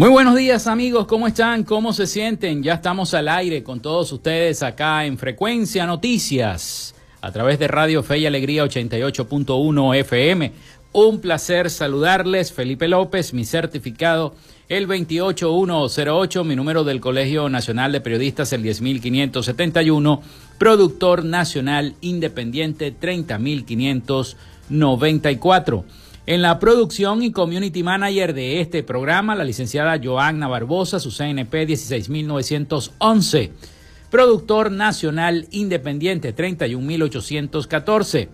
Muy buenos días amigos, ¿cómo están? ¿Cómo se sienten? Ya estamos al aire con todos ustedes acá en Frecuencia Noticias a través de Radio Fe y Alegría 88.1 FM. Un placer saludarles, Felipe López, mi certificado el 28108, mi número del Colegio Nacional de Periodistas el 10571, productor nacional independiente 30594. En la producción y community manager de este programa, la licenciada Joanna Barbosa, su CNP 16911. Productor nacional independiente 31814.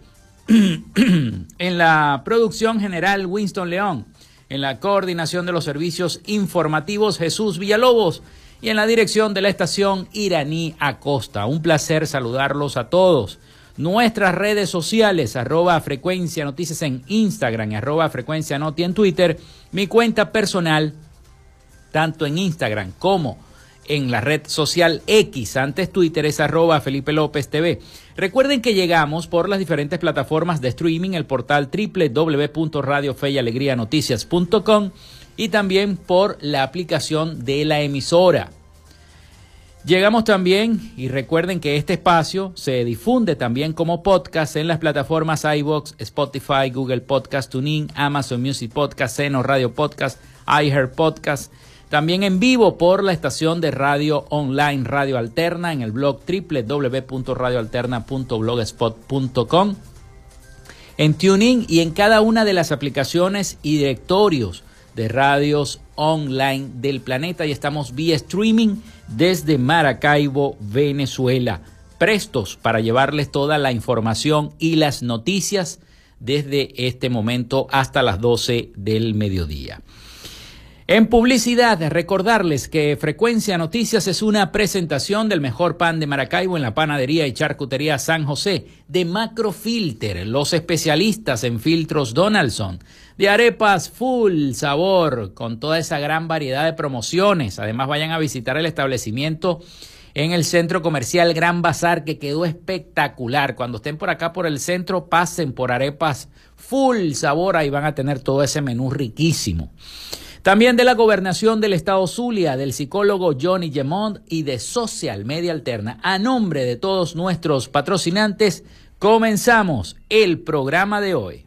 en la producción general Winston León. En la coordinación de los servicios informativos Jesús Villalobos. Y en la dirección de la estación Iraní Acosta. Un placer saludarlos a todos nuestras redes sociales, arroba frecuencia noticias en Instagram, arroba frecuencia noti en Twitter, mi cuenta personal, tanto en Instagram como en la red social X, antes Twitter es arroba Felipe López TV. Recuerden que llegamos por las diferentes plataformas de streaming, el portal www.radiofeyalegrianoticias.com y también por la aplicación de la emisora. Llegamos también, y recuerden que este espacio se difunde también como podcast en las plataformas iVoox, Spotify, Google Podcast, TuneIn, Amazon Music Podcast, Seno Radio Podcast, iHeart Podcast. También en vivo por la estación de radio online Radio Alterna en el blog www.radioalterna.blogspot.com. En TuneIn y en cada una de las aplicaciones y directorios de radios online del planeta y estamos vía streaming desde Maracaibo, Venezuela, prestos para llevarles toda la información y las noticias desde este momento hasta las 12 del mediodía. En publicidad, recordarles que Frecuencia Noticias es una presentación del mejor pan de Maracaibo en la panadería y charcutería San José, de Macrofilter, los especialistas en filtros Donaldson, de arepas full sabor, con toda esa gran variedad de promociones. Además, vayan a visitar el establecimiento en el centro comercial Gran Bazar, que quedó espectacular. Cuando estén por acá por el centro, pasen por arepas full sabor, ahí van a tener todo ese menú riquísimo. También de la gobernación del estado Zulia, del psicólogo Johnny Gemont y de Social Media Alterna. A nombre de todos nuestros patrocinantes, comenzamos el programa de hoy.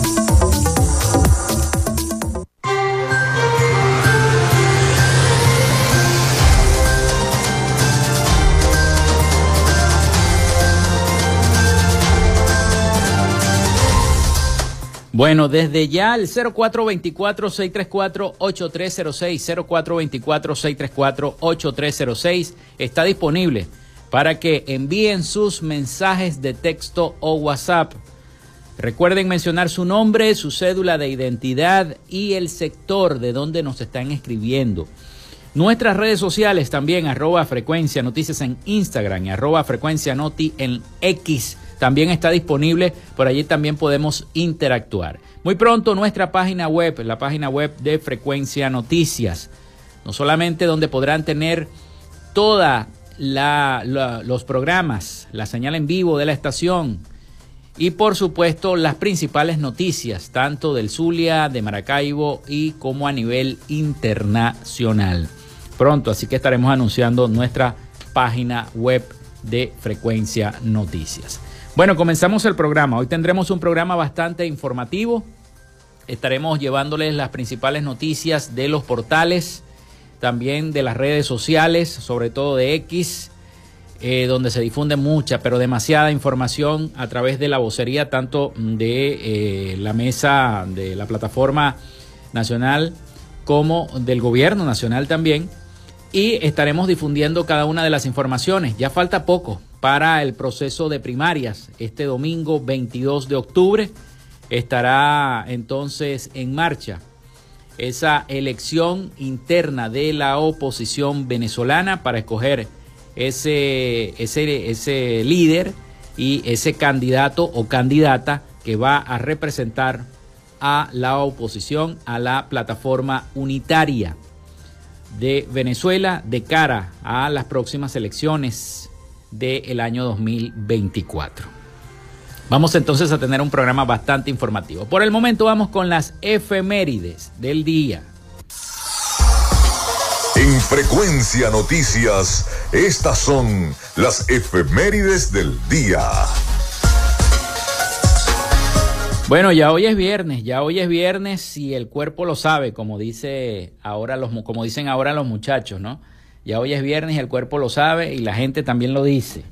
Bueno, desde ya el 0424-634-8306, 0424-634-8306 está disponible para que envíen sus mensajes de texto o WhatsApp. Recuerden mencionar su nombre, su cédula de identidad y el sector de donde nos están escribiendo. Nuestras redes sociales también, arroba frecuencia noticias en Instagram y arroba frecuencia noti en X también está disponible, por allí también podemos interactuar. Muy pronto nuestra página web, la página web de Frecuencia Noticias, no solamente donde podrán tener todos los programas, la señal en vivo de la estación y por supuesto las principales noticias, tanto del Zulia, de Maracaibo y como a nivel internacional. Pronto, así que estaremos anunciando nuestra página web de Frecuencia Noticias. Bueno, comenzamos el programa. Hoy tendremos un programa bastante informativo. Estaremos llevándoles las principales noticias de los portales, también de las redes sociales, sobre todo de X, eh, donde se difunde mucha, pero demasiada información a través de la vocería, tanto de eh, la mesa de la plataforma nacional como del gobierno nacional también. Y estaremos difundiendo cada una de las informaciones. Ya falta poco para el proceso de primarias. Este domingo 22 de octubre estará entonces en marcha esa elección interna de la oposición venezolana para escoger ese, ese, ese líder y ese candidato o candidata que va a representar a la oposición, a la plataforma unitaria de Venezuela de cara a las próximas elecciones del año 2024. Vamos entonces a tener un programa bastante informativo. Por el momento vamos con las efemérides del día. En frecuencia noticias, estas son las efemérides del día. Bueno, ya hoy es viernes, ya hoy es viernes y el cuerpo lo sabe, como dice ahora los como dicen ahora los muchachos, ¿no? Ya hoy es viernes y el cuerpo lo sabe y la gente también lo dice.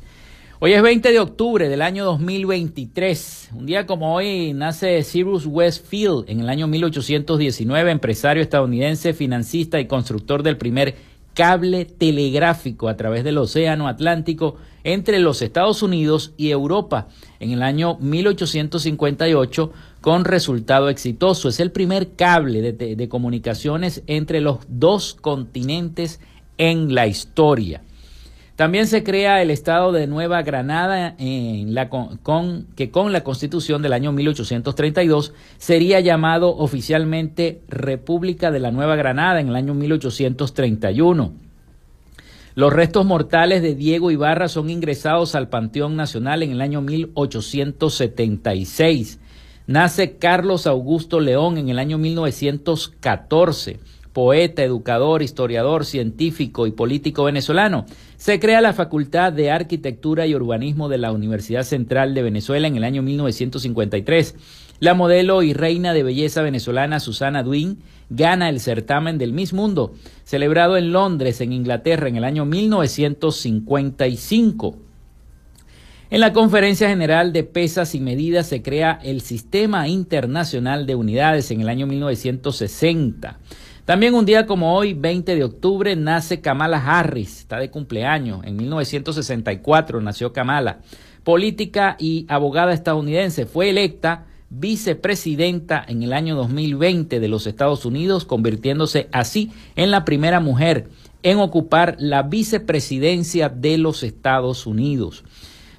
Hoy es 20 de octubre del año 2023. Un día como hoy nace Cyrus Westfield en el año 1819, empresario estadounidense, financista y constructor del primer cable telegráfico a través del Océano Atlántico entre los Estados Unidos y Europa en el año 1858 con resultado exitoso. Es el primer cable de, de comunicaciones entre los dos continentes en la historia. También se crea el Estado de Nueva Granada, en la, con, que con la Constitución del año 1832 sería llamado oficialmente República de la Nueva Granada en el año 1831. Los restos mortales de Diego Ibarra son ingresados al Panteón Nacional en el año 1876. Nace Carlos Augusto León en el año 1914 poeta, educador, historiador, científico y político venezolano. Se crea la Facultad de Arquitectura y Urbanismo de la Universidad Central de Venezuela en el año 1953. La modelo y reina de belleza venezolana Susana Duin gana el certamen del Miss Mundo, celebrado en Londres, en Inglaterra, en el año 1955. En la Conferencia General de Pesas y Medidas se crea el Sistema Internacional de Unidades en el año 1960. También un día como hoy, 20 de octubre, nace Kamala Harris, está de cumpleaños. En 1964 nació Kamala. Política y abogada estadounidense, fue electa vicepresidenta en el año 2020 de los Estados Unidos, convirtiéndose así en la primera mujer en ocupar la vicepresidencia de los Estados Unidos.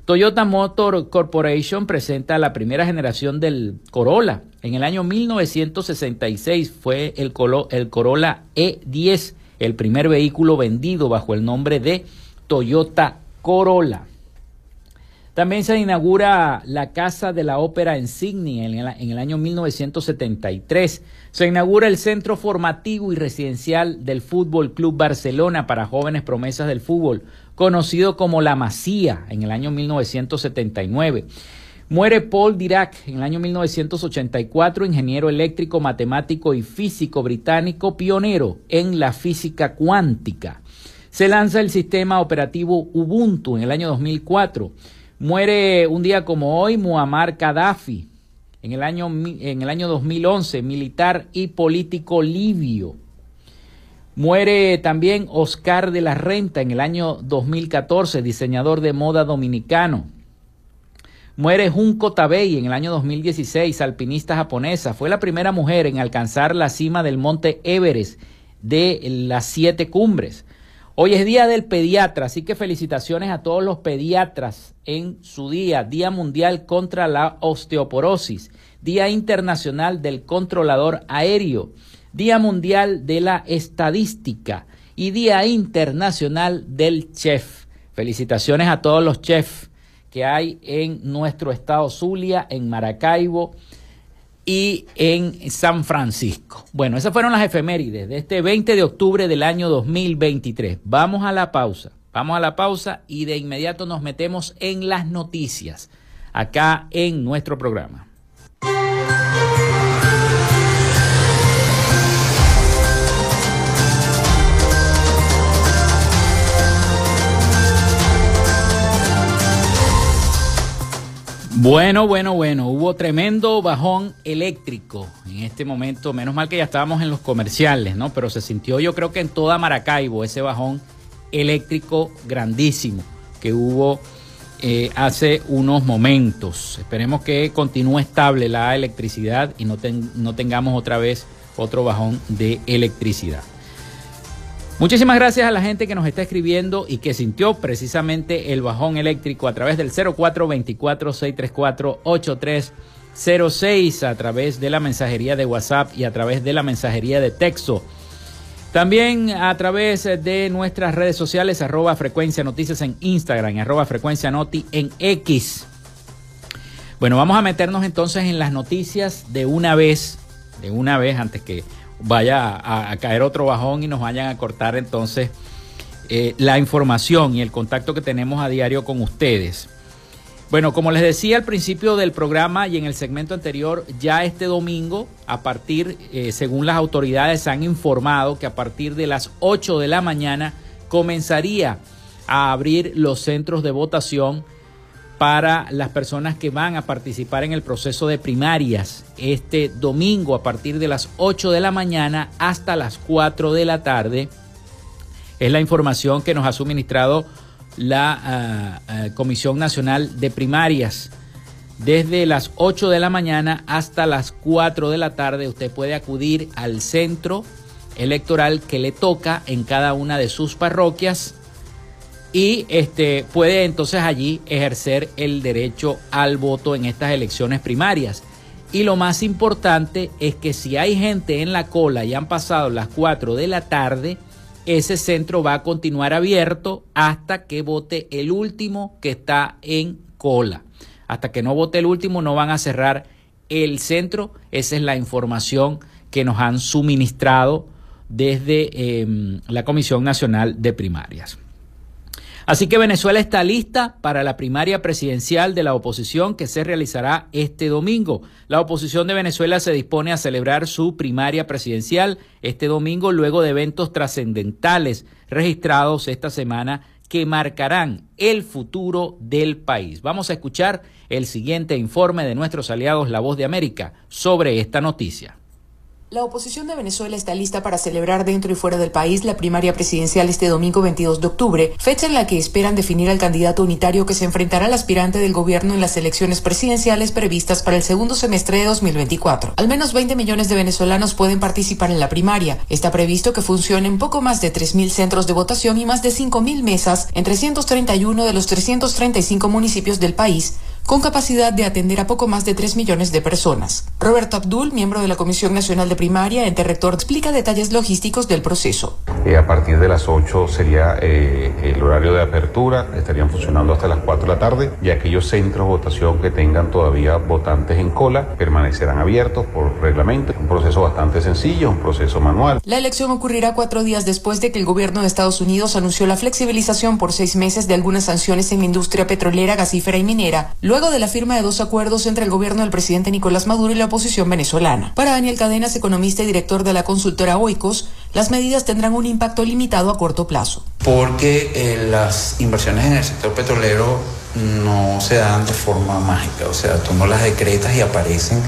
Toyota Motor Corporation presenta la primera generación del Corolla. En el año 1966 fue el, el Corolla E10, el primer vehículo vendido bajo el nombre de Toyota Corolla. También se inaugura la Casa de la Ópera en Sydney en el, año 1973. Se inaugura el Centro Formativo y Residencial del Fútbol Club Barcelona para jóvenes promesas del fútbol, conocido como La Masía en el año 1979. Muere Paul Dirac en el año 1984, ingeniero eléctrico, matemático y físico británico, pionero en la física cuántica. Se lanza el sistema operativo Ubuntu en el año 2004. Muere un día como hoy Muammar Gaddafi, en el año, en el año 2011, militar y político libio. Muere también Oscar de la Renta en el año 2014, diseñador de moda dominicano. Muere Junko Tabei en el año 2016, alpinista japonesa. Fue la primera mujer en alcanzar la cima del monte Everest de las siete cumbres. Hoy es Día del Pediatra, así que felicitaciones a todos los pediatras en su día, Día Mundial contra la Osteoporosis, Día Internacional del Controlador Aéreo, Día Mundial de la Estadística y Día Internacional del Chef. Felicitaciones a todos los chefs que hay en nuestro estado Zulia, en Maracaibo, y en San Francisco. Bueno, esas fueron las efemérides de este 20 de octubre del año 2023. Vamos a la pausa, vamos a la pausa y de inmediato nos metemos en las noticias acá en nuestro programa. Bueno, bueno, bueno, hubo tremendo bajón eléctrico en este momento, menos mal que ya estábamos en los comerciales, ¿no? Pero se sintió yo creo que en toda Maracaibo ese bajón eléctrico grandísimo que hubo eh, hace unos momentos. Esperemos que continúe estable la electricidad y no, no tengamos otra vez otro bajón de electricidad. Muchísimas gracias a la gente que nos está escribiendo y que sintió precisamente el bajón eléctrico a través del 0424-634-8306 a través de la mensajería de WhatsApp y a través de la mensajería de texto. También a través de nuestras redes sociales, arroba frecuencia noticias en Instagram, arroba frecuencia noti en X. Bueno, vamos a meternos entonces en las noticias de una vez, de una vez antes que vaya a, caer otro bajón y nos vayan a cortar entonces eh, la información y el contacto que tenemos a diario con ustedes. Bueno, como les decía al principio del programa y en el segmento anterior, ya este domingo, a partir, eh, según las autoridades han informado que a partir de las 8 de la mañana comenzaría a abrir los centros de votación para las personas que van a participar en el proceso de primarias este domingo a partir de las 8 de la mañana hasta las 4 de la tarde. Es la información que nos ha suministrado la ah, ah, Comisión Nacional de Primarias. Desde las 8 de la mañana hasta las 4 de la tarde usted puede acudir al centro electoral que le toca en cada una de sus parroquias y este, puede entonces allí ejercer el derecho al voto en estas elecciones primarias. Y lo más importante es que si hay gente en la cola y han pasado las 4 de la tarde, ese centro va a continuar abierto hasta que vote el último que está en cola. Hasta que no vote el último no van a cerrar el centro. Esa es la información que nos han suministrado desde em, la Comisión Nacional de Primarias. Así que Venezuela está lista para la primaria presidencial de la oposición que se realizará este domingo. La oposición de Venezuela se dispone a celebrar su primaria presidencial este domingo luego de eventos trascendentales registrados esta semana que marcarán el futuro del país. Vamos a escuchar el siguiente informe de nuestros aliados La Voz de América sobre esta noticia. La oposición de Venezuela está lista para celebrar dentro y fuera del país la primaria presidencial este domingo 22 de octubre, fecha en la que esperan definir al candidato unitario que se enfrentará al aspirante del gobierno en las elecciones presidenciales previstas para el segundo semestre de 2024. Al menos 20 millones de venezolanos pueden participar en la primaria. Está previsto que funcionen poco más de 3.000 centros de votación y más de 5.000 mesas en 331 de los 335 municipios del país, con capacidad de atender a poco más de 3 millones de personas. Roberto Abdul, miembro de la Comisión Nacional de Primaria, ente rector, explica detalles logísticos del proceso. Eh, a partir de las 8 sería eh, el horario de apertura, estarían funcionando hasta las 4 de la tarde y aquellos centros de votación que tengan todavía votantes en cola permanecerán abiertos por reglamento. Un proceso bastante sencillo, un proceso manual. La elección ocurrirá cuatro días después de que el gobierno de Estados Unidos anunció la flexibilización por seis meses de algunas sanciones en la industria petrolera, gasífera y minera, luego de la firma de dos acuerdos entre el gobierno del presidente Nicolás Maduro y la oposición venezolana. Para Daniel Cadenas, economista y director de la consultora Oikos, las medidas tendrán un impacto limitado a corto plazo. Porque eh, las inversiones en el sector petrolero no se dan de forma mágica, o sea, tú no las decretas y aparecen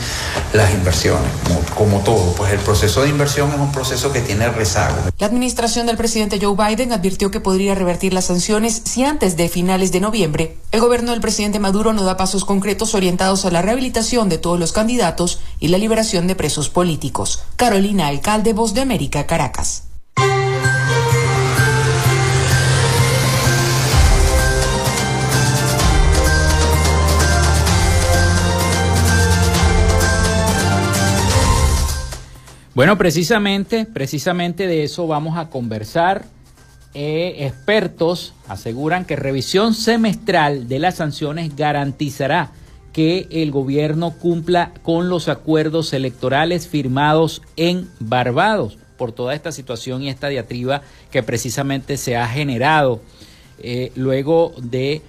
las inversiones, como, todo, pues el proceso de inversión es un proceso que tiene rezago. La administración del presidente Joe Biden advirtió que podría revertir las sanciones si antes de finales de noviembre el gobierno del presidente Maduro no da pasos concretos orientados a la rehabilitación de todos los candidatos y la liberación de presos políticos. Carolina Alcalde, Voz de América, Caracas. Bueno, precisamente, precisamente de eso vamos a conversar. Eh, expertos aseguran que revisión semestral de las sanciones garantizará que el gobierno cumpla con los acuerdos electorales firmados en Barbados por toda esta situación y esta diatriba que precisamente se ha generado eh, luego de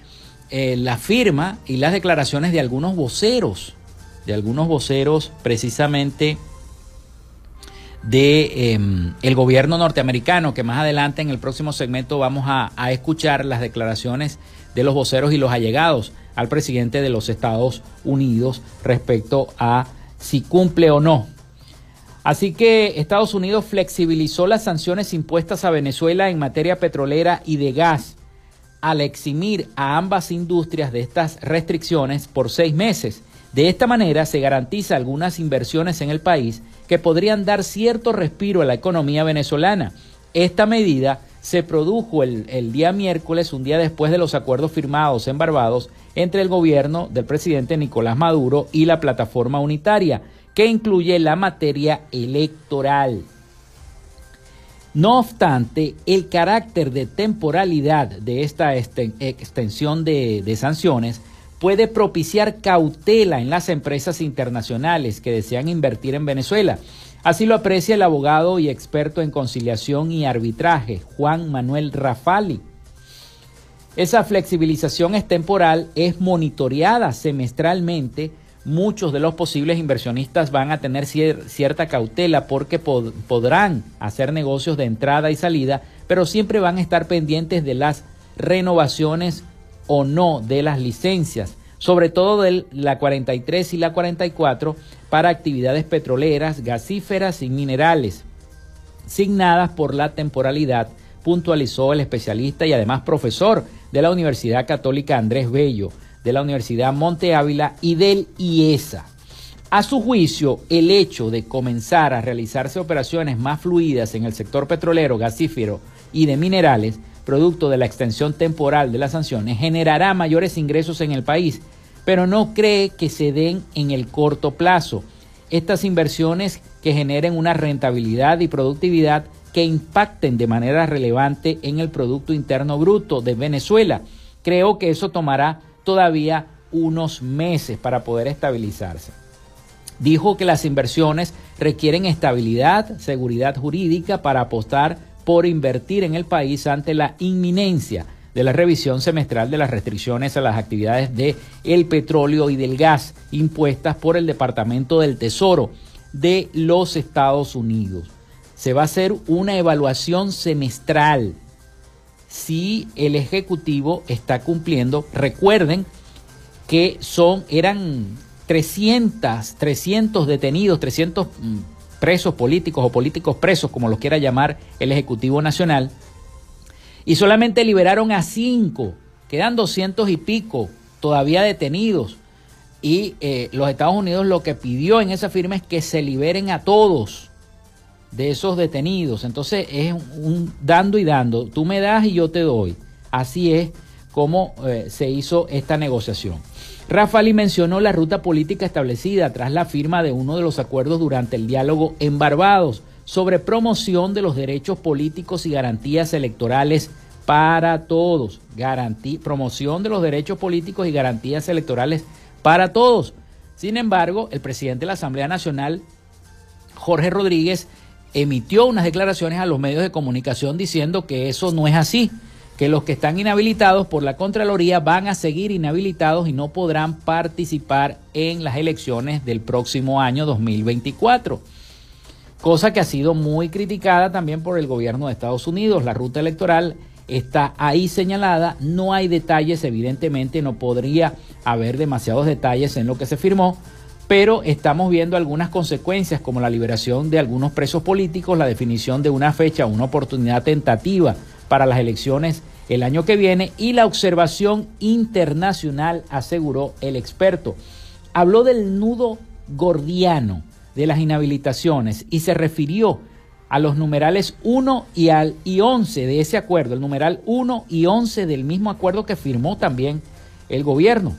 eh, la firma y las declaraciones de algunos voceros, de algunos voceros precisamente de em, gobierno norteamericano, que más adelante en el próximo segmento vamos a, escuchar las declaraciones de los voceros y los allegados al presidente de los Estados Unidos respecto a si cumple o no. Así que Estados Unidos flexibilizó las sanciones impuestas a Venezuela en materia petrolera y de gas al eximir a ambas industrias de estas restricciones por seis meses De esta manera se garantiza algunas inversiones en el país que podrían dar cierto respiro a la economía venezolana. Esta medida se produjo el, día miércoles, un día después de los acuerdos firmados en Barbados entre el gobierno del presidente Nicolás Maduro y la plataforma unitaria, que incluye la materia electoral. No obstante, el carácter de temporalidad de esta extensión de, de sanciones puede propiciar cautela en las empresas internacionales que desean invertir en Venezuela. Así lo aprecia el abogado y experto en conciliación y arbitraje, Juan Manuel Rafali. Esa flexibilización es temporal, es monitoreada semestralmente. Muchos de los posibles inversionistas van a tener cierta cautela porque podrán hacer negocios de entrada y salida, pero siempre van a estar pendientes de las renovaciones o no de las licencias, sobre todo de la 43 y la 44 para actividades petroleras, gasíferas y minerales, signadas por la temporalidad, puntualizó el especialista y además profesor de la Universidad Católica Andrés Bello, de la Universidad Monte Ávila y del IESA. A su juicio, el hecho de comenzar a realizarse operaciones más fluidas en el sector petrolero, gasífero y de minerales producto de la extensión temporal de las sanciones, generará mayores ingresos en el país, pero no cree que se den en el corto plazo. Estas inversiones que generen una rentabilidad y productividad que impacten de manera relevante en el Producto Interno Bruto de Venezuela. Creo que eso tomará todavía unos meses para poder estabilizarse. Dijo que las inversiones requieren estabilidad, seguridad jurídica para apostar por invertir en el país ante la inminencia de la revisión semestral de las restricciones a las actividades de el petróleo y del gas impuestas por el Departamento del Tesoro de los Estados Unidos. Se va a hacer una evaluación semestral si el ejecutivo está cumpliendo. Recuerden que son eran 300 300 detenidos, 300 presos políticos o políticos presos, como los quiera llamar el Ejecutivo Nacional, y solamente liberaron a cinco, quedan doscientos y pico todavía detenidos. Y eh, los Estados Unidos lo que pidió en esa firma es que se liberen a todos de esos detenidos. Entonces es un dando y dando. Tú me das y yo te doy. Así es como eh, se hizo esta negociación. Rafali mencionó la ruta política establecida tras la firma de uno de los acuerdos durante el diálogo en Barbados sobre promoción de los derechos políticos y garantías electorales para todos. promoción de los derechos políticos y garantías electorales para todos. Sin embargo, el presidente de la Asamblea Nacional, Jorge Rodríguez, emitió unas declaraciones a los medios de comunicación diciendo que eso no es así que los que están inhabilitados por la Contraloría van a seguir inhabilitados y no podrán participar en las elecciones del próximo año 2024. Cosa que ha sido muy criticada también por el gobierno de Estados Unidos. La ruta electoral está ahí señalada, no hay detalles, evidentemente no podría haber demasiados detalles en lo que se firmó, pero estamos viendo algunas consecuencias como la liberación de algunos presos políticos, la definición de una fecha, una oportunidad tentativa para las elecciones el año que viene y la observación internacional, aseguró el experto. Habló del nudo gordiano de las inhabilitaciones y se refirió a los numerales 1 y, al, y 11 de ese acuerdo, el numeral 1 y 11 del mismo acuerdo que firmó también el gobierno,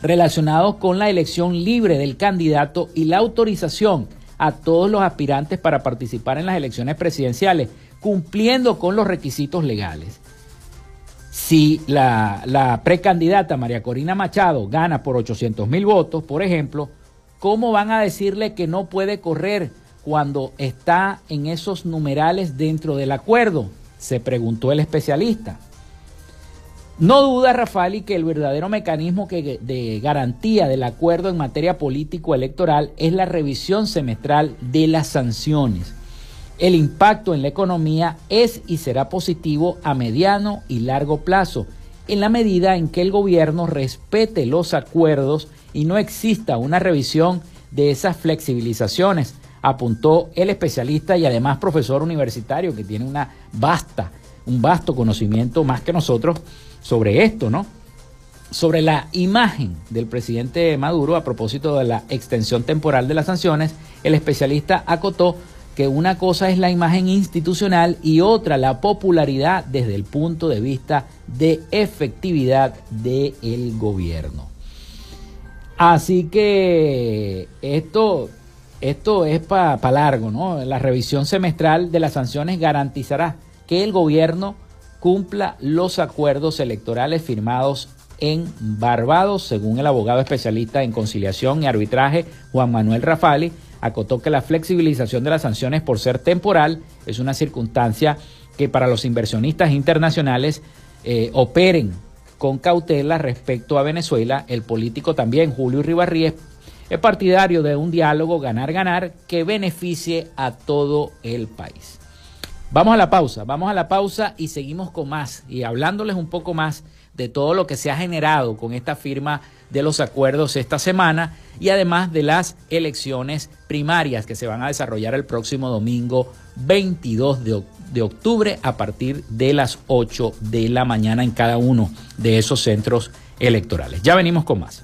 relacionados con la elección libre del candidato y la autorización a todos los aspirantes para participar en las elecciones presidenciales cumpliendo con los requisitos legales. Si la, precandidata María Corina Machado gana por 800 mil votos, por ejemplo, ¿cómo van a decirle que no puede correr cuando está en esos numerales dentro del acuerdo? Se preguntó el especialista. No duda Rafali que el verdadero mecanismo que, de garantía del acuerdo en materia político-electoral es la revisión semestral de las sanciones el impacto en la economía es y será positivo a mediano y largo plazo, en la medida en que el gobierno respete los acuerdos y no exista una revisión de esas flexibilizaciones, apuntó el especialista y además profesor universitario que tiene una vasta, un vasto conocimiento más que nosotros sobre esto, ¿no? sobre la imagen del presidente Maduro a propósito de la extensión temporal de las sanciones, el especialista acotó que una cosa es la imagen institucional y otra la popularidad desde el punto de vista de efectividad del gobierno. Así que esto, esto es para largo, ¿no? La revisión semestral de las sanciones garantizará que el gobierno cumpla los acuerdos electorales firmados en Barbados, según el abogado especialista en conciliación y arbitraje Juan Manuel Rafali, acotó que la flexibilización de las sanciones por ser temporal es una circunstancia que para los inversionistas internacionales eh, operen con cautela respecto a Venezuela. El político también, Julio Ribarríez, es partidario de un diálogo ganar-ganar que beneficie a todo el país. Vamos a la pausa, vamos a la pausa y seguimos con más y hablándoles un poco más de todo lo que se ha generado con esta firma de los acuerdos esta semana y además de las elecciones primarias que se van a desarrollar el próximo domingo 22 de, de octubre a partir de las 8 de la mañana en cada uno de esos centros electorales. Ya venimos con más.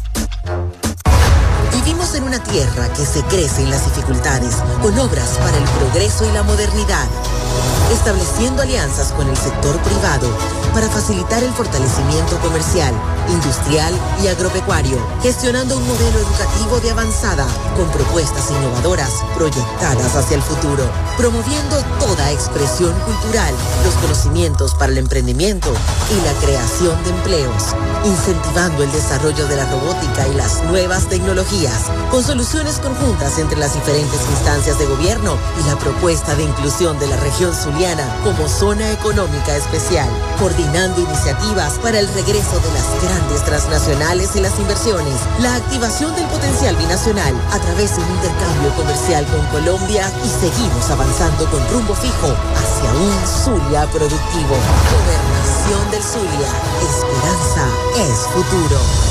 Vivimos en una tierra que se crece en las dificultades, con obras para el progreso y la modernidad, estableciendo alianzas con el sector privado para facilitar el fortalecimiento comercial, industrial y agropecuario, gestionando un modelo educativo de avanzada con propuestas innovadoras proyectadas hacia el futuro, promoviendo toda expresión cultural, los conocimientos para el emprendimiento y la creación de empleos, incentivando el desarrollo de la robótica y las nuevas tecnologías, con soluciones conjuntas entre las diferentes instancias de gobierno y la propuesta de inclusión de la región zuliana como zona económica especial, coordinando iniciativas para el regreso de las grandes transnacionales y las inversiones, la activación del potencial binacional a través de un intercambio comercial con Colombia y seguimos avanzando con rumbo fijo hacia un Zulia productivo. Gobernación del Zulia. Esperanza es futuro.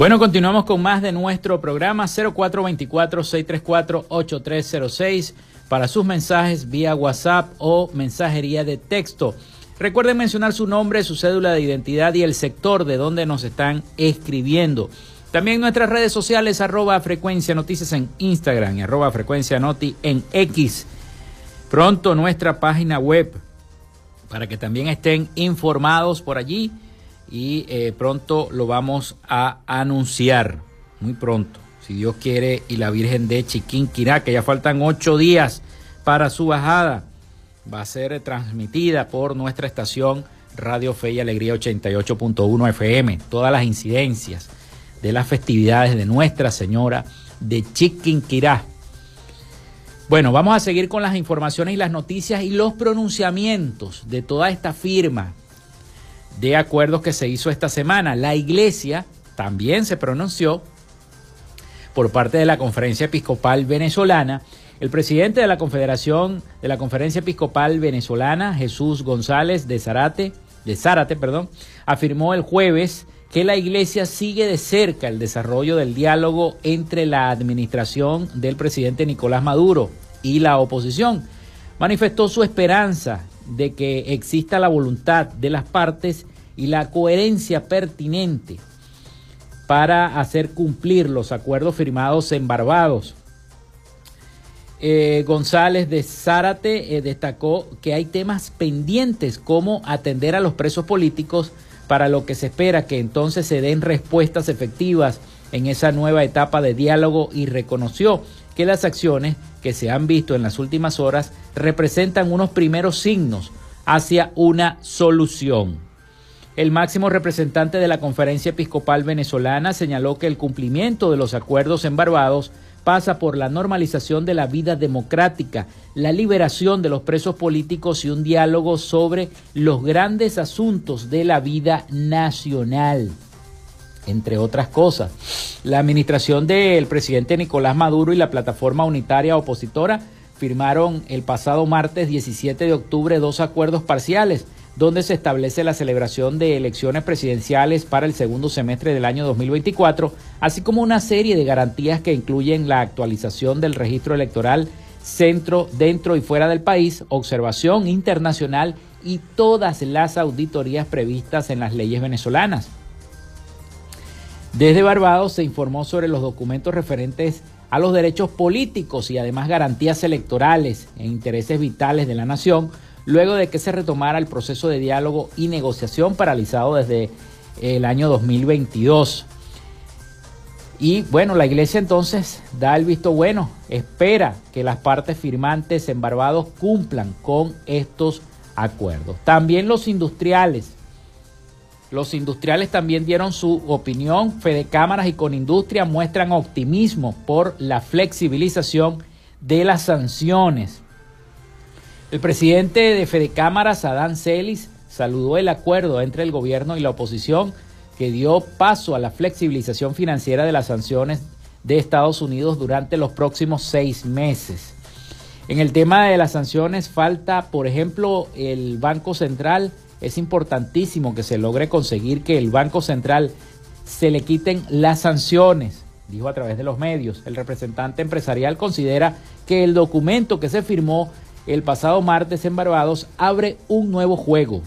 Bueno, continuamos con más de nuestro programa 0424-634-8306 para sus mensajes vía WhatsApp o mensajería de texto. Recuerden mencionar su nombre, su cédula de identidad y el sector de donde nos están escribiendo. También nuestras redes sociales, arroba frecuencia noticias en Instagram y arroba frecuencia noti en X. Pronto nuestra página web para que también estén informados por allí y eh, pronto lo vamos a anunciar, muy pronto, si Dios quiere, y la Virgen de Chiquinquirá, que ya faltan ocho días para su bajada, va a ser transmitida por nuestra estación Radio Fe y Alegría 88.1 FM, todas las incidencias de las festividades de Nuestra Señora de Chiquinquirá. Bueno, vamos a seguir con las informaciones y las noticias y los pronunciamientos de toda esta firma de acuerdos que se hizo esta semana. La iglesia también se pronunció por parte de la Conferencia Episcopal Venezolana. El presidente de la Confederación de la Conferencia Episcopal Venezolana, Jesús González de Zárate, de Zárate, perdón, afirmó el jueves que la iglesia sigue de cerca el desarrollo del diálogo entre la administración del presidente Nicolás Maduro y la oposición. Manifestó su esperanza de que exista la voluntad de las partes y la coherencia pertinente para hacer cumplir los acuerdos firmados en Barbados. Eh, González de Zárate eh, destacó que hay temas pendientes como atender a los presos políticos para lo que se espera que entonces se den respuestas efectivas en esa nueva etapa de diálogo y reconoció que las acciones que se han visto en las últimas horas representan unos primeros signos hacia una solución. El máximo representante de la Conferencia Episcopal Venezolana señaló que el cumplimiento de los acuerdos en Barbados pasa por la normalización de la vida democrática, la liberación de los presos políticos y un diálogo sobre los grandes asuntos de la vida nacional entre otras cosas. La administración del presidente Nicolás Maduro y la plataforma unitaria opositora firmaron el pasado martes 17 de octubre dos acuerdos parciales donde se establece la celebración de elecciones presidenciales para el segundo semestre del año 2024, así como una serie de garantías que incluyen la actualización del registro electoral centro, dentro y fuera del país, observación internacional y todas las auditorías previstas en las leyes venezolanas. Desde Barbados se informó sobre los documentos referentes a los derechos políticos y además garantías electorales e intereses vitales de la nación, luego de que se retomara el proceso de diálogo y negociación paralizado desde el año 2022. Y bueno, la iglesia entonces da el visto bueno, espera que las partes firmantes en Barbados cumplan con estos acuerdos. También los industriales los industriales también dieron su opinión. Fede Cámaras y Conindustria muestran optimismo por la flexibilización de las sanciones. El presidente de Fede Cámaras, Adán Celis, saludó el acuerdo entre el gobierno y la oposición que dio paso a la flexibilización financiera de las sanciones de Estados Unidos durante los próximos seis meses. En el tema de las sanciones falta, por ejemplo, el Banco Central es importantísimo que se logre conseguir que el Banco Central se le quiten las sanciones dijo a través de los medios. El representante empresarial considera que el documento que se firmó el pasado martes en Barbados abre un nuevo juego.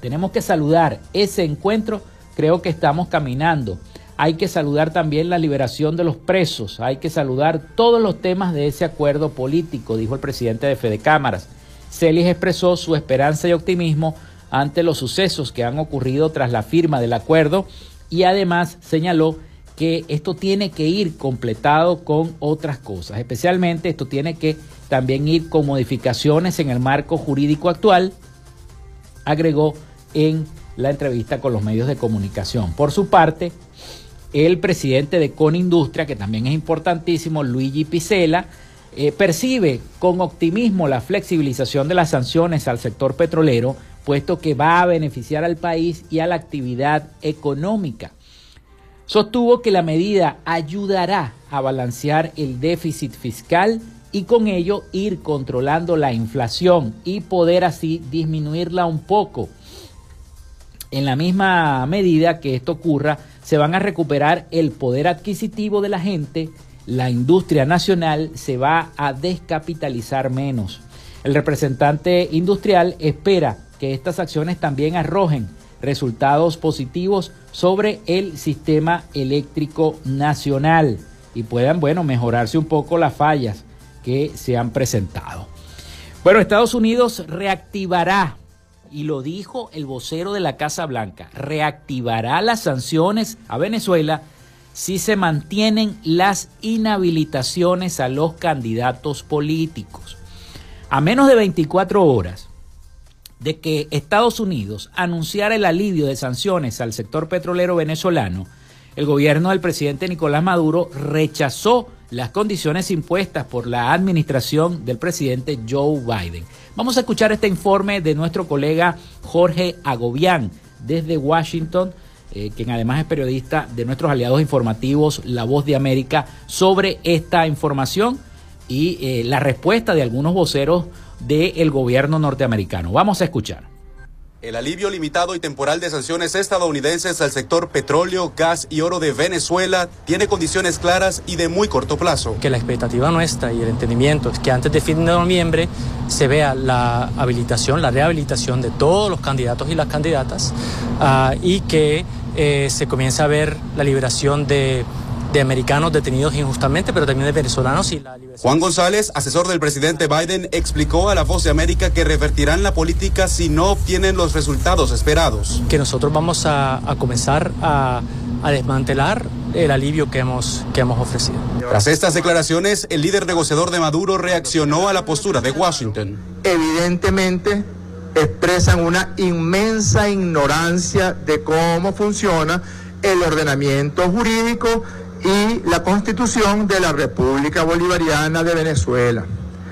Tenemos que saludar ese encuentro, creo que estamos caminando. Hay que saludar también la liberación de los presos, hay que saludar todos los temas de ese acuerdo político, dijo el presidente de Fede Cámaras. Celis expresó su esperanza y optimismo ante los sucesos que han ocurrido tras la firma del acuerdo y además señaló que esto tiene que ir completado con otras cosas, especialmente esto tiene que también ir con modificaciones en el marco jurídico actual, agregó en la entrevista con los medios de comunicación. Por su parte, el presidente de Conindustria, que también es importantísimo, Luigi Picela, eh, percibe con optimismo la flexibilización de las sanciones al sector petrolero, puesto que va a beneficiar al país y a la actividad económica. Sostuvo que la medida ayudará a balancear el déficit fiscal y con ello ir controlando la inflación y poder así disminuirla un poco. En la misma medida que esto ocurra, se van a recuperar el poder adquisitivo de la gente, la industria nacional se va a descapitalizar menos. El representante industrial espera que estas acciones también arrojen resultados positivos sobre el sistema eléctrico nacional y puedan, bueno, mejorarse un poco las fallas que se han presentado. Bueno, Estados Unidos reactivará, y lo dijo el vocero de la Casa Blanca, reactivará las sanciones a Venezuela si se mantienen las inhabilitaciones a los candidatos políticos. A menos de 24 horas de que Estados Unidos anunciara el alivio de sanciones al sector petrolero venezolano, el gobierno del presidente Nicolás Maduro rechazó las condiciones impuestas por la administración del presidente Joe Biden. Vamos a escuchar este informe de nuestro colega Jorge Agobián desde Washington eh, quien además es periodista de nuestros aliados informativos La Voz de América, sobre esta información y eh, la respuesta de algunos voceros del gobierno norteamericano. Vamos a escuchar. El alivio limitado y temporal de sanciones estadounidenses al sector petróleo, gas y oro de Venezuela tiene condiciones claras y de muy corto plazo. Que la expectativa nuestra y el entendimiento es que antes de fin de noviembre se vea la habilitación, la rehabilitación de todos los candidatos y las candidatas uh, y que eh, se comienza a ver la liberación de, de, americanos detenidos injustamente, pero también de venezolanos. Y la Juan González, asesor del presidente Biden, explicó a la Voz de América que revertirán la política si no obtienen los resultados esperados. Que nosotros vamos a, a comenzar a, a desmantelar el alivio que hemos, que hemos ofrecido. Tras estas declaraciones, el líder negociador de Maduro reaccionó a la postura de Washington. Evidentemente, expresan una inmensa ignorancia de cómo funciona el ordenamiento jurídico y la constitución de la República Bolivariana de Venezuela.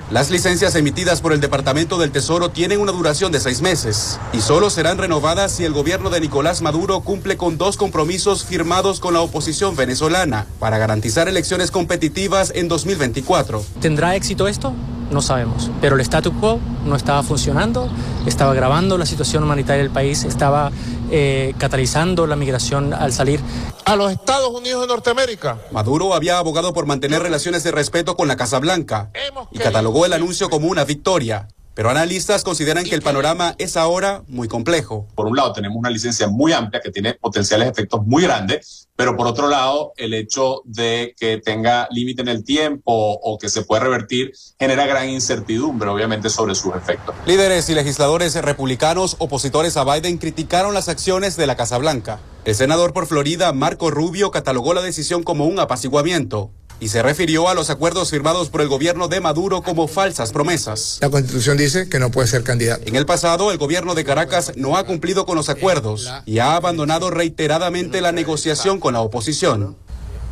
Las licencias emitidas por el Departamento del Tesoro tienen una duración de seis meses y solo serán renovadas si el gobierno de Nicolás Maduro cumple con dos compromisos firmados con la oposición venezolana para garantizar elecciones competitivas en 2024. ¿Tendrá éxito esto? No sabemos, pero el statu quo no estaba funcionando, estaba agravando la situación humanitaria del país, estaba eh, catalizando la migración al salir. A los Estados Unidos de Norteamérica. Maduro había abogado por mantener relaciones de respeto con la Casa Blanca y catalogó el anuncio como una victoria. Pero analistas consideran que el panorama es ahora muy complejo. Por un lado, tenemos una licencia muy amplia que tiene potenciales efectos muy grandes, pero por otro lado, el hecho de que tenga límite en el tiempo o que se puede revertir genera gran incertidumbre, obviamente, sobre sus efectos. Líderes y legisladores republicanos opositores a Biden criticaron las acciones de la Casa Blanca. El senador por Florida, Marco Rubio, catalogó la decisión como un apaciguamiento y se refirió a los acuerdos firmados por el gobierno de Maduro como falsas promesas. La constitución dice que no puede ser candidato. En el pasado, el gobierno de Caracas no ha cumplido con los acuerdos y ha abandonado reiteradamente la negociación con la oposición.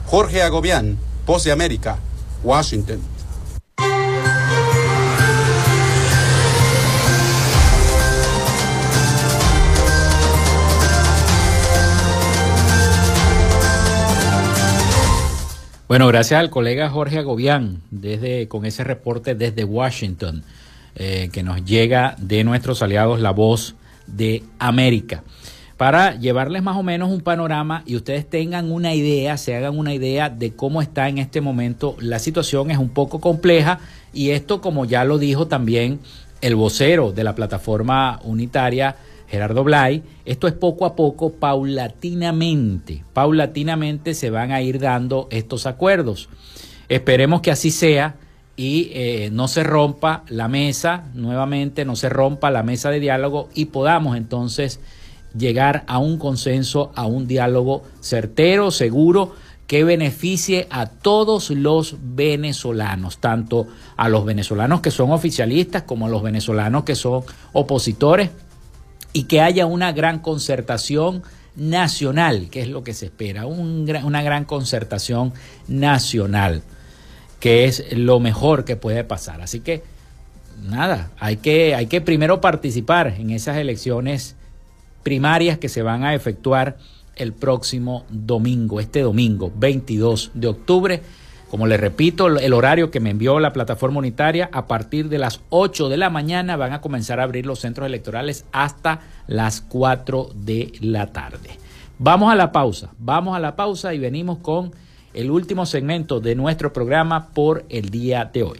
Jorge Agobián, Pose América, Washington. Bueno, gracias al colega Jorge Agobián desde, con ese reporte desde Washington eh, que nos llega de nuestros aliados La Voz de América. para llevarles más o menos un panorama y ustedes tengan una idea, se hagan una idea de cómo está en este momento la situación. Es un poco compleja y esto, como ya lo dijo también el vocero de la plataforma unitaria, Gerardo Blay, esto es poco a poco, paulatinamente, paulatinamente se van a ir dando estos acuerdos. Esperemos que así sea y eh, no se rompa la mesa, nuevamente no se rompa la mesa de diálogo y podamos entonces llegar a un consenso, a un diálogo certero, seguro, que beneficie a todos los venezolanos, tanto a los venezolanos que son oficialistas como a los venezolanos que son opositores, y que haya una gran concertación nacional, que es lo que se espera, una gran concertación nacional, que es lo mejor que puede pasar. Así que, nada, hay que, hay que primero participar en esas elecciones primarias que se van a efectuar el próximo domingo, este domingo 22 de octubre. Como les repito, el horario que me envió la plataforma unitaria, a partir de las 8 de la mañana van a comenzar a abrir los centros electorales hasta las 4 de la tarde. Vamos a la pausa, vamos a la pausa y venimos con el último segmento de nuestro programa por el día de hoy.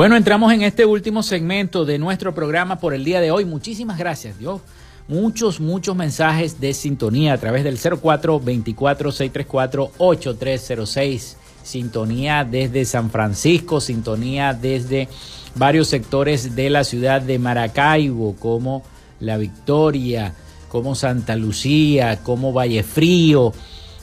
Bueno, entramos en este último segmento de nuestro programa por el día de hoy. Muchísimas gracias, Dios. Muchos, muchos mensajes de sintonía a través del 04-24-634-8306. Sintonía desde San Francisco, sintonía desde varios sectores de la ciudad de Maracaibo, como La Victoria, como Santa Lucía, como Vallefrío.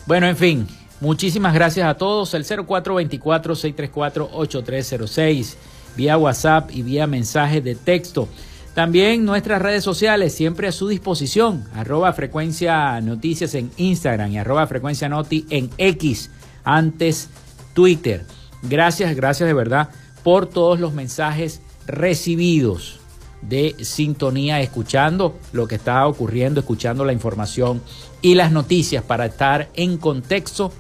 Bueno, en fin, muchísimas gracias a todos. El 0424-634-8306 vía WhatsApp y vía mensaje de texto. También nuestras redes sociales siempre a su disposición, arroba frecuencia noticias en Instagram y arroba frecuencia noti en X, antes Twitter. Gracias, gracias de verdad por todos los mensajes recibidos de sintonía, escuchando lo que está ocurriendo, escuchando la información y las noticias para estar en contexto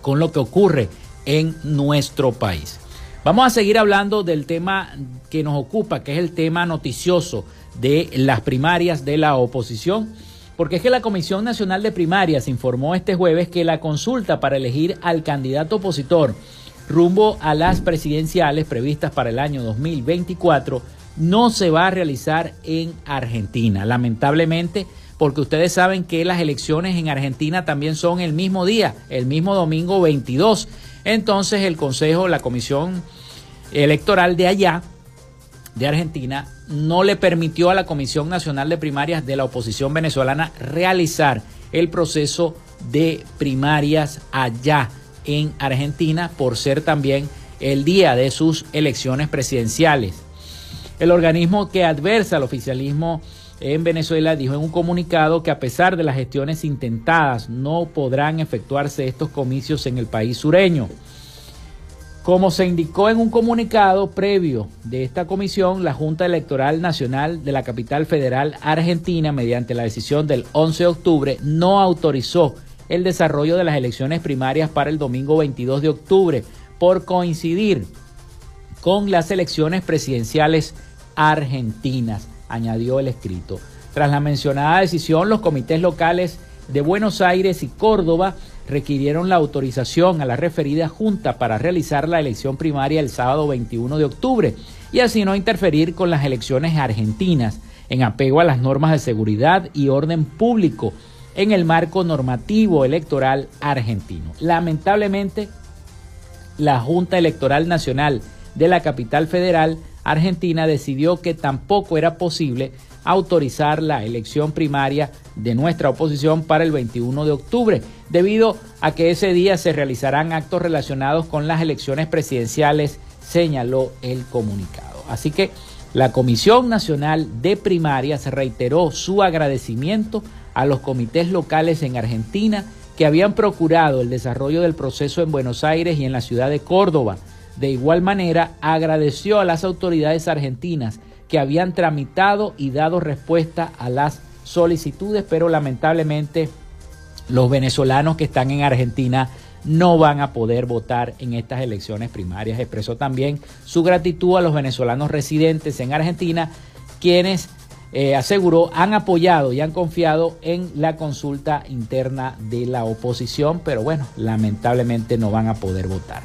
con lo que ocurre en nuestro país. Vamos a seguir hablando del tema que nos ocupa, que es el tema noticioso de las primarias de la oposición, porque es que la Comisión Nacional de Primarias informó este jueves que la consulta para elegir al candidato opositor rumbo a las presidenciales previstas para el año 2024 no se va a realizar en Argentina, lamentablemente, porque ustedes saben que las elecciones en Argentina también son el mismo día, el mismo domingo 22 entonces el Consejo, la Comisión Electoral de allá, de Argentina, no le permitió a la Comisión Nacional de Primarias de la oposición venezolana realizar el proceso de primarias allá en Argentina por ser también el día de sus elecciones presidenciales. El organismo que adversa al oficialismo en Venezuela dijo en un comunicado que a pesar de las gestiones intentadas no podrán efectuarse estos comicios en el país sureño. Como se indicó en un comunicado previo de esta comisión, la Junta Electoral Nacional de la capital federal argentina, mediante la decisión del 11 de octubre, no autorizó el desarrollo de las elecciones primarias para el domingo 22 de octubre por coincidir con las elecciones presidenciales argentinas añadió el escrito. Tras la mencionada decisión, los comités locales de Buenos Aires y Córdoba requirieron la autorización a la referida junta para realizar la elección primaria el sábado 21 de octubre y así no interferir con las elecciones argentinas en apego a las normas de seguridad y orden público en el marco normativo electoral argentino. Lamentablemente, la Junta Electoral Nacional de la capital federal Argentina decidió que tampoco era posible autorizar la elección primaria de nuestra oposición para el 21 de octubre, debido a que ese día se realizarán actos relacionados con las elecciones presidenciales, señaló el comunicado. Así que la Comisión Nacional de Primarias reiteró su agradecimiento a los comités locales en Argentina que habían procurado el desarrollo del proceso en Buenos Aires y en la ciudad de Córdoba. De igual manera, agradeció a las autoridades argentinas que habían tramitado y dado respuesta a las solicitudes, pero lamentablemente los venezolanos que están en Argentina no van a poder votar en estas elecciones primarias. Expresó también su gratitud a los venezolanos residentes en Argentina, quienes eh, aseguró han apoyado y han confiado en la consulta interna de la oposición, pero bueno, lamentablemente no van a poder votar.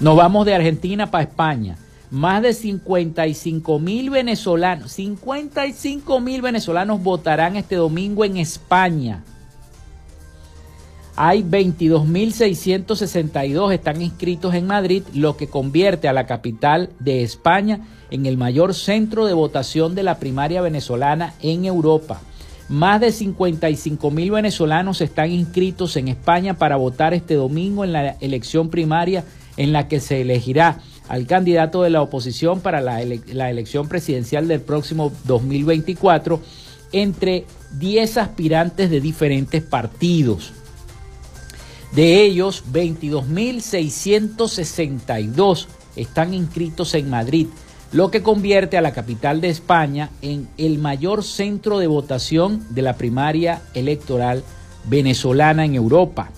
Nos vamos de Argentina para España. Más de 55 mil venezolanos, 55 mil venezolanos votarán este domingo en España. Hay 22.662 están inscritos en Madrid, lo que convierte a la capital de España en el mayor centro de votación de la primaria venezolana en Europa. Más de 55 mil venezolanos están inscritos en España para votar este domingo en la elección primaria en la que se elegirá al candidato de la oposición para la, elección presidencial del próximo 2024 entre 10 aspirantes de diferentes partidos. De ellos, 22.662 están inscritos en Madrid, lo que convierte a la capital de España en el mayor centro de votación de la primaria electoral venezolana en Europa.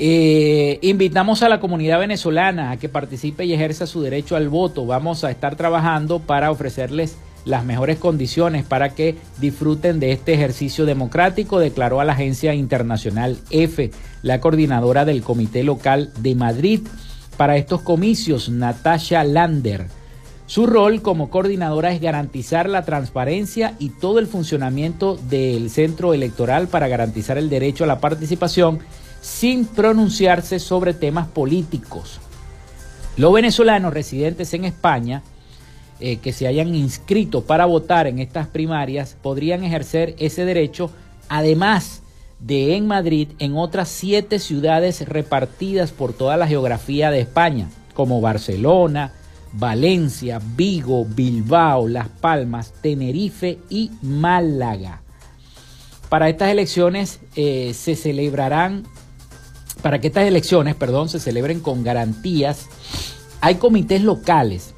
Eh, invitamos a la comunidad venezolana a que participe y ejerza su derecho al voto. Vamos a estar trabajando para ofrecerles las mejores condiciones para que disfruten de este ejercicio democrático, declaró a la agencia internacional EFE, la coordinadora del Comité Local de Madrid para estos comicios, Natasha Lander. Su rol como coordinadora es garantizar la transparencia y todo el funcionamiento del centro electoral para garantizar el derecho a la participación sin pronunciarse sobre temas políticos. Los venezolanos residentes en España eh, que se hayan inscrito para votar en estas primarias podrían ejercer ese derecho, además de en Madrid, en otras siete ciudades repartidas por toda la geografía de España, como Barcelona, Valencia, Vigo, Bilbao, Las Palmas, Tenerife y Málaga. Para estas elecciones eh, se celebrarán para que estas elecciones, perdón, se celebren con garantías, hay comités locales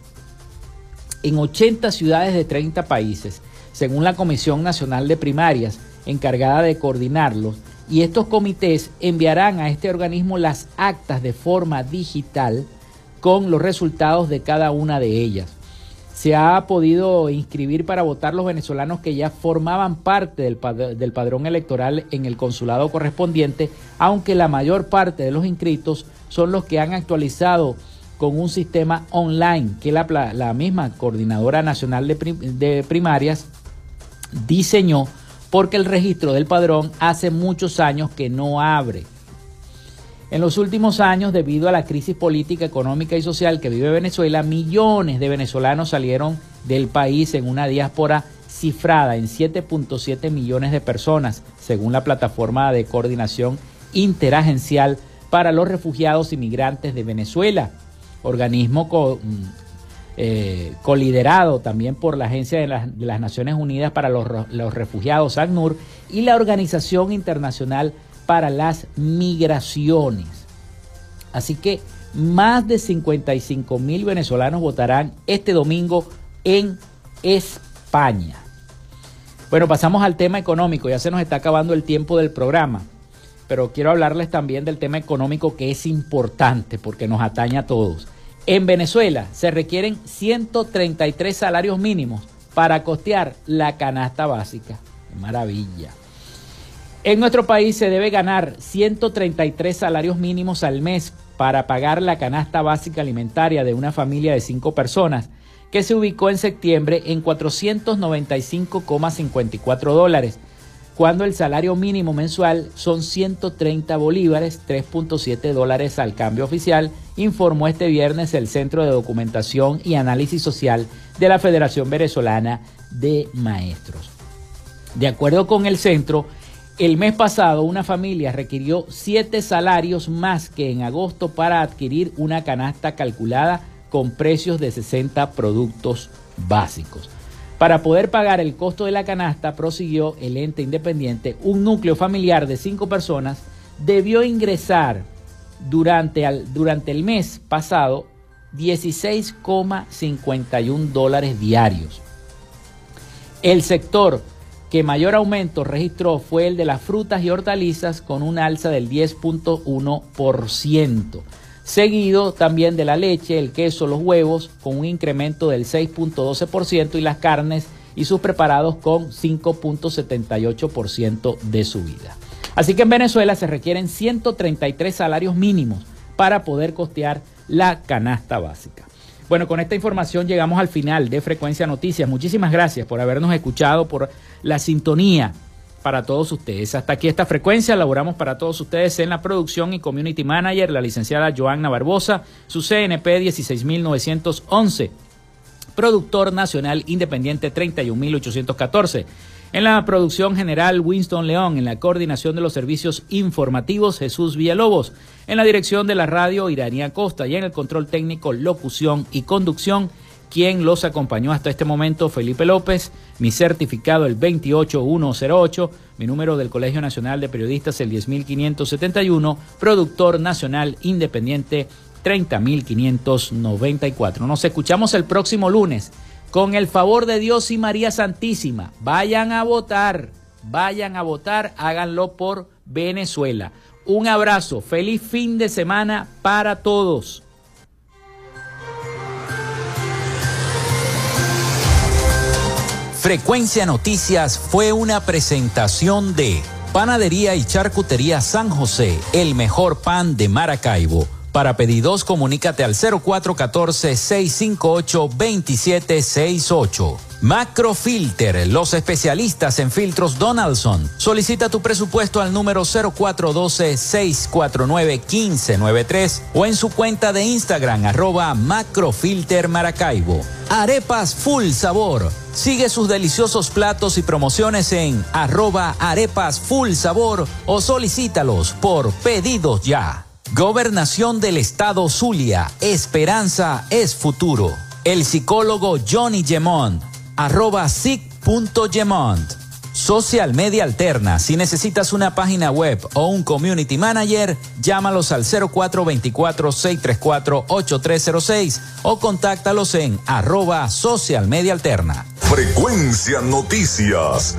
en 80 ciudades de 30 países, según la Comisión Nacional de Primarias, encargada de coordinarlos, y estos comités enviarán a este organismo las actas de forma digital con los resultados de cada una de ellas se ha podido inscribir para votar los venezolanos que ya formaban parte del, padrón electoral en el consulado correspondiente, aunque la mayor parte de los inscritos son los que han actualizado con un sistema online que la, la misma Coordinadora Nacional de, de Primarias diseñó porque el registro del padrón hace muchos años que no abre. En los últimos años, debido a la crisis política, económica y social que vive Venezuela, millones de venezolanos salieron del país en una diáspora cifrada en 7.7 millones de personas, según la plataforma de coordinación interagencial para los refugiados inmigrantes de Venezuela, organismo mm, eh, coliderado también por la Agencia de, las Naciones Unidas para los, los Refugiados, ACNUR, y la Organización Internacional para las migraciones. Así que más de 55 mil venezolanos votarán este domingo en España. Bueno, pasamos al tema económico. Ya se nos está acabando el tiempo del programa, pero quiero hablarles también del tema económico que es importante porque nos atañe a todos. En Venezuela se requieren 133 salarios mínimos para costear la canasta básica. Maravilla. En nuestro país se debe ganar 133 salarios mínimos al mes para pagar la canasta básica alimentaria de una familia de cinco personas, que se ubicó en septiembre en 495,54 dólares, cuando el salario mínimo mensual son 130 bolívares, 3.7 dólares al cambio oficial, informó este viernes el Centro de Documentación y Análisis Social de la Federación Venezolana de maestros. De acuerdo con el centro, el mes pasado una familia requirió siete salarios más que en agosto para adquirir una canasta calculada con precios de 60 productos básicos. Para poder pagar el costo de la canasta, prosiguió el ente independiente, un núcleo familiar de cinco personas debió ingresar durante, durante el mes pasado 16,51 dólares diarios. El sector que mayor aumento registró fue el de las frutas y hortalizas con un alza del 10.1%, seguido también de la leche, el queso, los huevos con un incremento del 6.12% y las carnes y sus preparados con 5.78% de subida. Así que en Venezuela se requieren 133 salarios mínimos para poder costear la canasta básica. Bueno, con esta información llegamos al final de Frecuencia Noticias. Muchísimas gracias por habernos escuchado, por la sintonía para todos ustedes. Hasta aquí esta frecuencia, laboramos para todos ustedes en la producción y community manager, la licenciada Joanna Barbosa, su CNP 16911, productor nacional independiente 31814. En la producción general, Winston León. En la coordinación de los servicios informativos, Jesús Villalobos. En la dirección de la radio, Iranía Costa. Y en el control técnico, locución y conducción, quien los acompañó hasta este momento, Felipe López. Mi certificado, el 28108. Mi número del Colegio Nacional de Periodistas, el 10571. Productor nacional independiente, 30594. Nos escuchamos el próximo lunes con el favor de Dios y María Santísima, vayan a votar, vayan a votar, háganlo por Venezuela. Un abrazo, feliz fin de semana para todos. Frecuencia Noticias fue una presentación de Panadería y Charcutería San José, el mejor pan de Maracaibo para pedidos, comunícate al 0414-658-2768. Macrofilter, los especialistas en filtros Donaldson. Solicita tu presupuesto al número 0412-649-1593 o en su cuenta de Instagram arroba Macrofilter Maracaibo. Arepas Full Sabor. Sigue sus deliciosos platos y promociones en arroba arepas full sabor o solicítalos por pedidos ya. Gobernación del Estado Zulia. Esperanza es futuro. El psicólogo Johnny Gemont. Arroba sic.gemont. Social Media Alterna. Si necesitas una página web o un community manager, llámalos al 0424-634-8306 o contáctalos en arroba Social Media Alterna. Frecuencia Noticias.